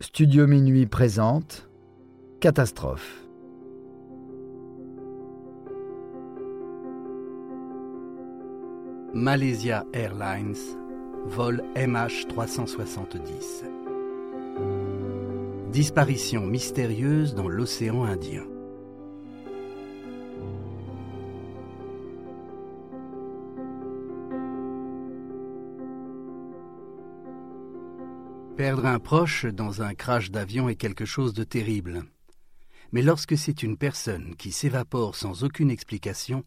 Studio Minuit présente Catastrophe. Malaysia Airlines, vol MH370. Disparition mystérieuse dans l'océan Indien. Perdre un proche dans un crash d'avion est quelque chose de terrible. Mais lorsque c'est une personne qui s'évapore sans aucune explication,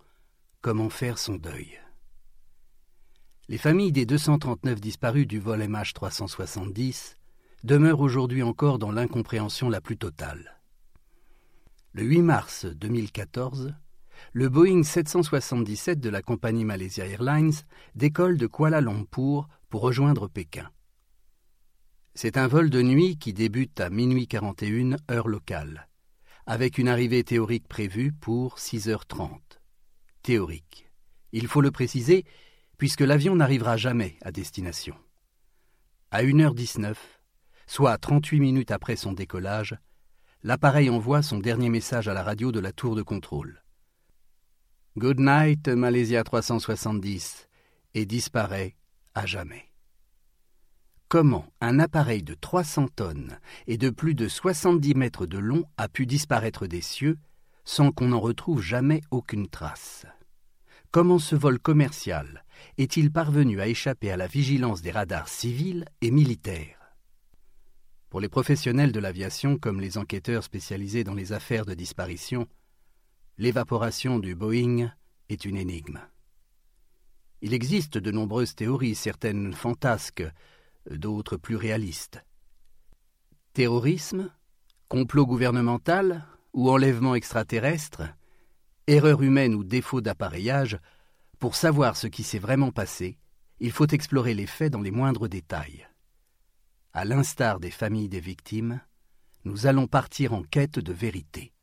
comment faire son deuil? Les familles des 239 disparus du vol MH370 demeurent aujourd'hui encore dans l'incompréhension la plus totale. Le 8 mars 2014, le Boeing 777 de la compagnie Malaysia Airlines décolle de Kuala Lumpur pour rejoindre Pékin. C'est un vol de nuit qui débute à minuit 41 heure locale, avec une arrivée théorique prévue pour 6h30. Théorique. Il faut le préciser, puisque l'avion n'arrivera jamais à destination. À 1h19, soit 38 minutes après son décollage, l'appareil envoie son dernier message à la radio de la tour de contrôle. Good night, Malaysia 370, et disparaît à jamais comment un appareil de 300 tonnes et de plus de 70 mètres de long a pu disparaître des cieux sans qu'on n'en retrouve jamais aucune trace? Comment ce vol commercial est-il parvenu à échapper à la vigilance des radars civils et militaires? Pour les professionnels de l'aviation comme les enquêteurs spécialisés dans les affaires de disparition, l'évaporation du Boeing est une énigme. Il existe de nombreuses théories, certaines fantasques, d'autres plus réalistes. Terrorisme, complot gouvernemental ou enlèvement extraterrestre, erreur humaine ou défaut d'appareillage, pour savoir ce qui s'est vraiment passé, il faut explorer les faits dans les moindres détails. À l'instar des familles des victimes, nous allons partir en quête de vérité.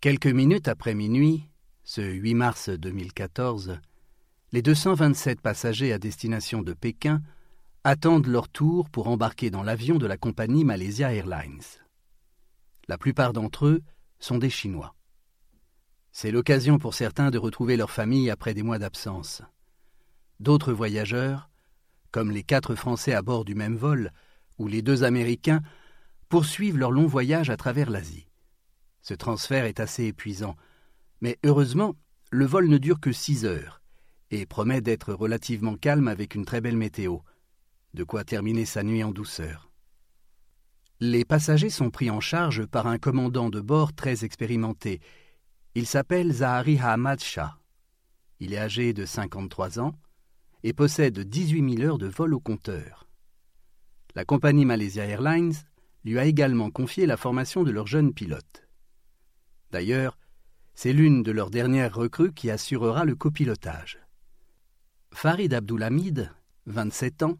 Quelques minutes après minuit, ce 8 mars 2014, les 227 passagers à destination de Pékin attendent leur tour pour embarquer dans l'avion de la compagnie Malaysia Airlines. La plupart d'entre eux sont des Chinois. C'est l'occasion pour certains de retrouver leur famille après des mois d'absence. D'autres voyageurs, comme les quatre Français à bord du même vol, ou les deux Américains, poursuivent leur long voyage à travers l'Asie. Ce transfert est assez épuisant, mais heureusement, le vol ne dure que six heures et promet d'être relativement calme avec une très belle météo, de quoi terminer sa nuit en douceur. Les passagers sont pris en charge par un commandant de bord très expérimenté. Il s'appelle Zahari Ahmad Shah. Il est âgé de 53 ans et possède 18 000 heures de vol au compteur. La compagnie Malaysia Airlines lui a également confié la formation de leur jeune pilote. D'ailleurs, c'est l'une de leurs dernières recrues qui assurera le copilotage. Farid Abdulhamid, 27 ans,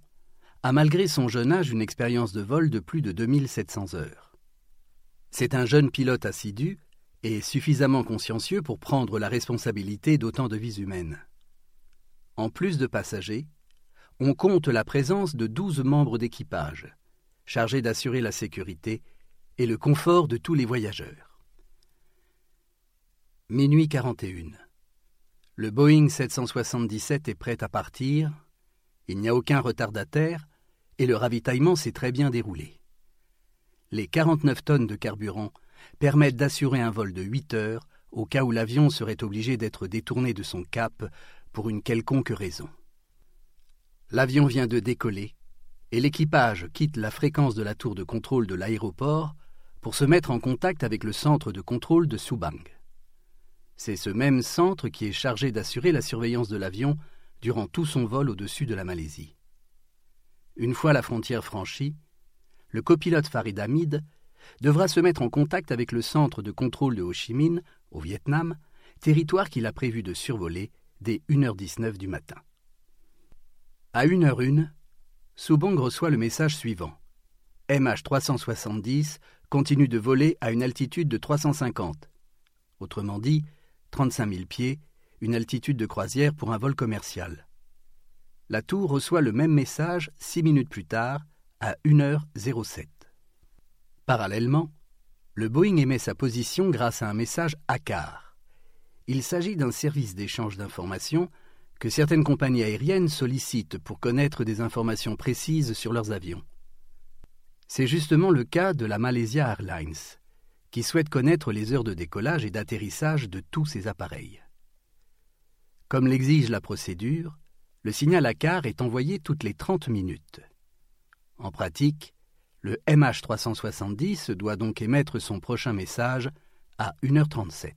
a malgré son jeune âge une expérience de vol de plus de 2700 heures. C'est un jeune pilote assidu et suffisamment consciencieux pour prendre la responsabilité d'autant de vies humaines. En plus de passagers, on compte la présence de 12 membres d'équipage, chargés d'assurer la sécurité et le confort de tous les voyageurs. Minuit 41. Le Boeing 777 est prêt à partir, il n'y a aucun retardataire et le ravitaillement s'est très bien déroulé. Les 49 tonnes de carburant permettent d'assurer un vol de 8 heures au cas où l'avion serait obligé d'être détourné de son cap pour une quelconque raison. L'avion vient de décoller et l'équipage quitte la fréquence de la tour de contrôle de l'aéroport pour se mettre en contact avec le centre de contrôle de Subang. C'est ce même centre qui est chargé d'assurer la surveillance de l'avion durant tout son vol au-dessus de la Malaisie. Une fois la frontière franchie, le copilote Farid Hamid devra se mettre en contact avec le centre de contrôle de Ho Chi Minh, au Vietnam, territoire qu'il a prévu de survoler dès 1h19 du matin. À 1h01, Subong reçoit le message suivant. MH370 continue de voler à une altitude de 350. Autrement dit, 35 000 pieds, une altitude de croisière pour un vol commercial. La tour reçoit le même message six minutes plus tard, à 1h07. Parallèlement, le Boeing émet sa position grâce à un message ACAR. Il s'agit d'un service d'échange d'informations que certaines compagnies aériennes sollicitent pour connaître des informations précises sur leurs avions. C'est justement le cas de la Malaysia Airlines, qui souhaite connaître les heures de décollage et d'atterrissage de tous ses appareils. Comme l'exige la procédure, le signal ACAR est envoyé toutes les 30 minutes. En pratique, le MH370 doit donc émettre son prochain message à 1h37.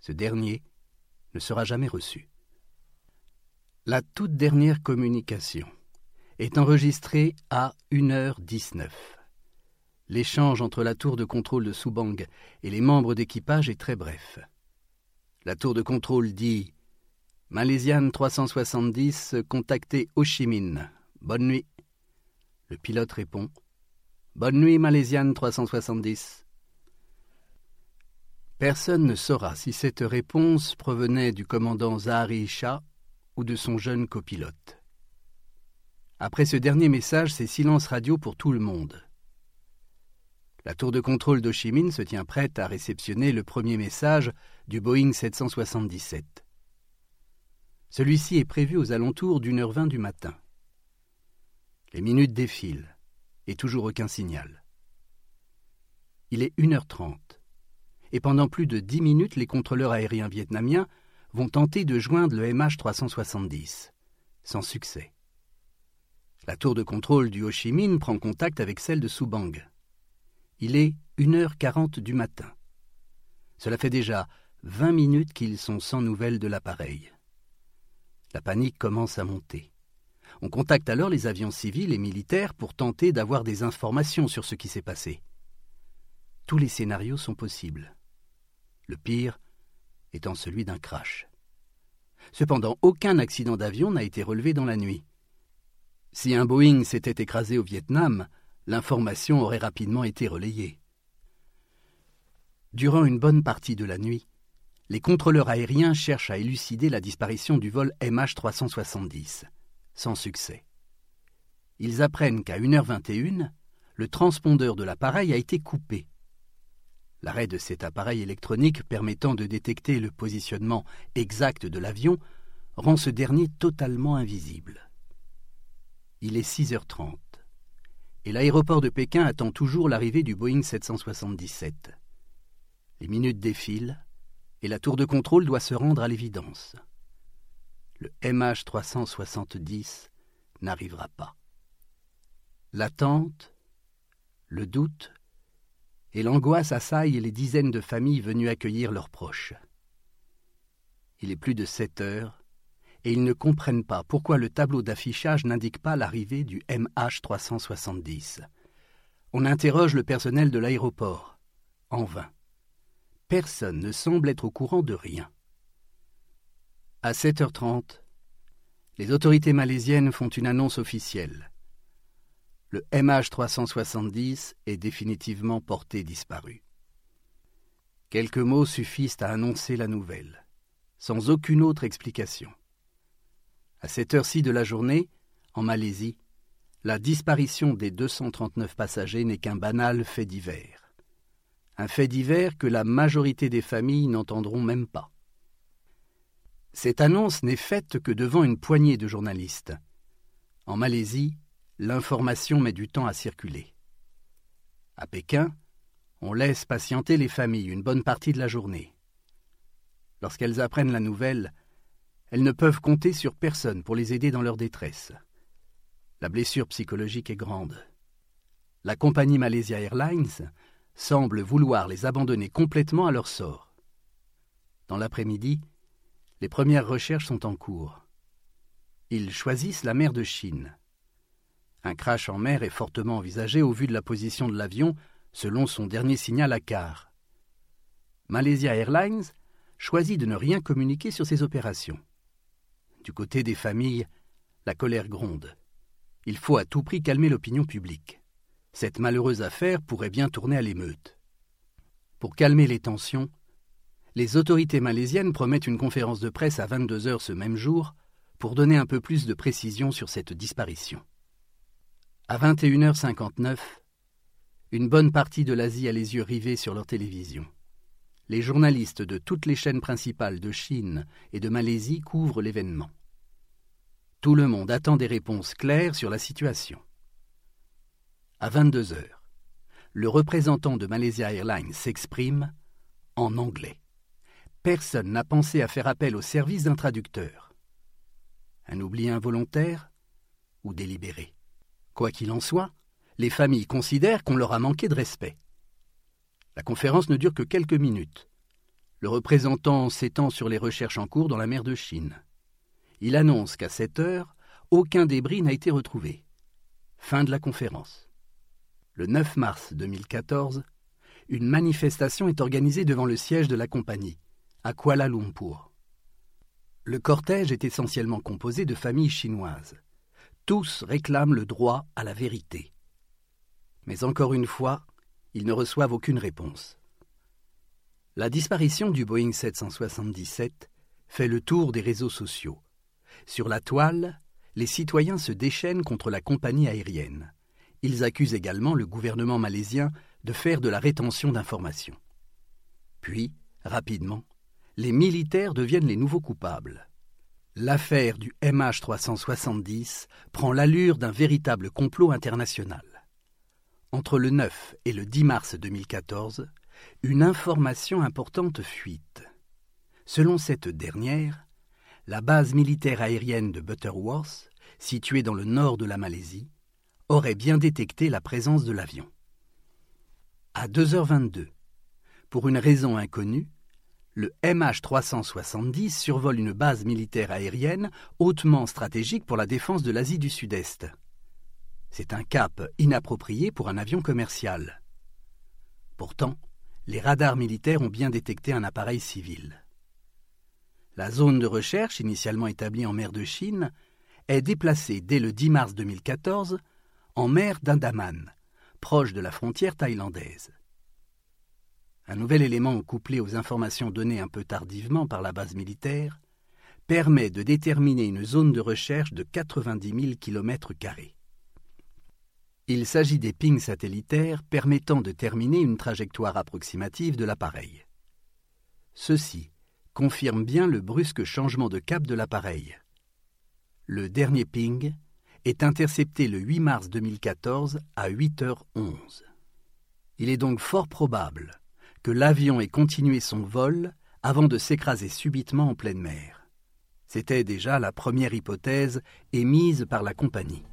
Ce dernier ne sera jamais reçu. La toute dernière communication est enregistrée à 1h19. L'échange entre la tour de contrôle de Subang et les membres d'équipage est très bref. La tour de contrôle dit Malaysian 370 contacté Ho Chi Minh. Bonne nuit. Le pilote répond Bonne nuit, Malaysian 370. Personne ne saura si cette réponse provenait du commandant Zahari Shah ou de son jeune copilote. Après ce dernier message, c'est silence radio pour tout le monde. La tour de contrôle d'Ho Chi Minh se tient prête à réceptionner le premier message du Boeing 777. Celui-ci est prévu aux alentours d'une heure vingt du matin. Les minutes défilent, et toujours aucun signal. Il est 1h30, et pendant plus de dix minutes, les contrôleurs aériens vietnamiens vont tenter de joindre le MH370, sans succès. La tour de contrôle du Ho Chi Minh prend contact avec celle de Subang. Il est 1h40 du matin. Cela fait déjà vingt minutes qu'ils sont sans nouvelles de l'appareil. La panique commence à monter. On contacte alors les avions civils et militaires pour tenter d'avoir des informations sur ce qui s'est passé. Tous les scénarios sont possibles. Le pire étant celui d'un crash. Cependant, aucun accident d'avion n'a été relevé dans la nuit. Si un Boeing s'était écrasé au Vietnam, l'information aurait rapidement été relayée. Durant une bonne partie de la nuit, les contrôleurs aériens cherchent à élucider la disparition du vol MH370 sans succès. Ils apprennent qu'à 1h21, le transpondeur de l'appareil a été coupé. L'arrêt de cet appareil électronique permettant de détecter le positionnement exact de l'avion rend ce dernier totalement invisible. Il est 6h30 et l'aéroport de Pékin attend toujours l'arrivée du Boeing 777. Les minutes défilent et la tour de contrôle doit se rendre à l'évidence le MH370 n'arrivera pas. L'attente, le doute et l'angoisse assaillent les dizaines de familles venues accueillir leurs proches. Il est plus de sept heures et ils ne comprennent pas pourquoi le tableau d'affichage n'indique pas l'arrivée du MH370. On interroge le personnel de l'aéroport. En vain. Personne ne semble être au courant de rien. À 7h30, les autorités malaisiennes font une annonce officielle. Le MH370 est définitivement porté disparu. Quelques mots suffisent à annoncer la nouvelle, sans aucune autre explication. À cette heure-ci de la journée, en Malaisie, la disparition des 239 passagers n'est qu'un banal fait divers. Un fait divers que la majorité des familles n'entendront même pas. Cette annonce n'est faite que devant une poignée de journalistes. En Malaisie, l'information met du temps à circuler. À Pékin, on laisse patienter les familles une bonne partie de la journée. Lorsqu'elles apprennent la nouvelle, elles ne peuvent compter sur personne pour les aider dans leur détresse. La blessure psychologique est grande. La compagnie Malaysia Airlines semble vouloir les abandonner complètement à leur sort. Dans l'après-midi, les premières recherches sont en cours. Ils choisissent la mer de Chine. Un crash en mer est fortement envisagé au vu de la position de l'avion, selon son dernier signal à quart. Malaysia Airlines choisit de ne rien communiquer sur ces opérations. Du côté des familles, la colère gronde. Il faut à tout prix calmer l'opinion publique. Cette malheureuse affaire pourrait bien tourner à l'émeute. Pour calmer les tensions, les autorités malaisiennes promettent une conférence de presse à 22 heures ce même jour pour donner un peu plus de précision sur cette disparition. À 21h59, une bonne partie de l'Asie a les yeux rivés sur leur télévision. Les journalistes de toutes les chaînes principales de Chine et de Malaisie couvrent l'événement. Tout le monde attend des réponses claires sur la situation. À 22 heures, le représentant de Malaysia Airlines s'exprime en anglais. Personne n'a pensé à faire appel au service d'un traducteur. Un oubli involontaire ou délibéré Quoi qu'il en soit, les familles considèrent qu'on leur a manqué de respect. La conférence ne dure que quelques minutes. Le représentant s'étend sur les recherches en cours dans la mer de Chine. Il annonce qu'à cette heure, aucun débris n'a été retrouvé. Fin de la conférence. Le 9 mars 2014, une manifestation est organisée devant le siège de la compagnie, à Kuala Lumpur. Le cortège est essentiellement composé de familles chinoises. Tous réclament le droit à la vérité. Mais encore une fois, ils ne reçoivent aucune réponse. La disparition du Boeing 777 fait le tour des réseaux sociaux. Sur la toile, les citoyens se déchaînent contre la compagnie aérienne. Ils accusent également le gouvernement malaisien de faire de la rétention d'informations. Puis, rapidement, les militaires deviennent les nouveaux coupables. L'affaire du MH370 prend l'allure d'un véritable complot international. Entre le 9 et le 10 mars 2014, une information importante fuite. Selon cette dernière, la base militaire aérienne de Butterworth, située dans le nord de la Malaisie, aurait bien détecté la présence de l'avion. À 2h22, pour une raison inconnue, le MH370 survole une base militaire aérienne hautement stratégique pour la défense de l'Asie du Sud-Est. C'est un cap inapproprié pour un avion commercial. Pourtant, les radars militaires ont bien détecté un appareil civil. La zone de recherche, initialement établie en mer de Chine, est déplacée dès le 10 mars 2014 en mer d'Andaman, proche de la frontière thaïlandaise. Un nouvel élément couplé aux informations données un peu tardivement par la base militaire permet de déterminer une zone de recherche de 90 000 km. Il s'agit des pings satellitaires permettant de terminer une trajectoire approximative de l'appareil. Ceci confirme bien le brusque changement de cap de l'appareil. Le dernier ping est intercepté le 8 mars 2014 à 8h11. Il est donc fort probable que l'avion ait continué son vol avant de s'écraser subitement en pleine mer. C'était déjà la première hypothèse émise par la compagnie.